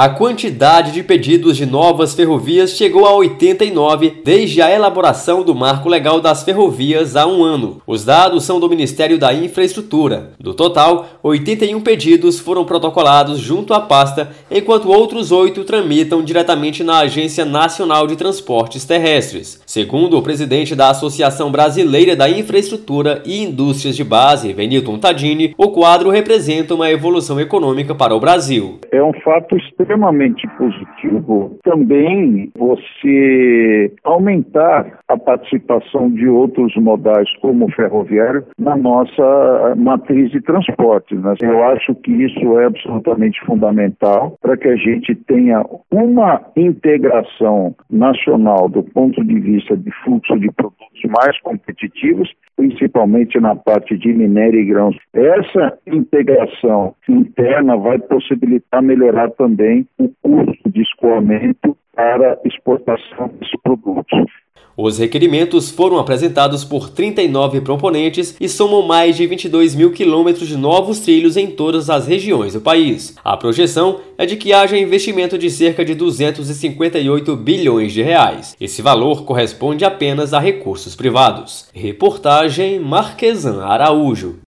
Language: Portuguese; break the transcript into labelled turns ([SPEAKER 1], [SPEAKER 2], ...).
[SPEAKER 1] A quantidade de pedidos de novas ferrovias chegou a 89 desde a elaboração do Marco Legal das Ferrovias há um ano. Os dados são do Ministério da Infraestrutura. Do total, 81 pedidos foram protocolados junto à pasta, enquanto outros oito tramitam diretamente na Agência Nacional de Transportes Terrestres. Segundo o presidente da Associação Brasileira da Infraestrutura e Indústrias de Base, Benilton Tadini, o quadro representa uma evolução econômica para o Brasil.
[SPEAKER 2] É um fato extremamente positivo também você aumentar a participação de outros modais como o ferroviário na nossa matriz de transporte. Né? Eu acho que isso é absolutamente fundamental para que a gente tenha uma integração nacional do ponto de vista de fluxo de produtos mais competitivos, principalmente na parte de minério e grãos. Essa integração interna vai possibilitar melhorar também o custo de escoamento para exportação desses produtos.
[SPEAKER 1] Os requerimentos foram apresentados por 39 proponentes e somam mais de 22 mil quilômetros de novos trilhos em todas as regiões do país. A projeção é de que haja investimento de cerca de 258 bilhões de reais. Esse valor corresponde apenas a recursos privados. Reportagem Marquesan Araújo.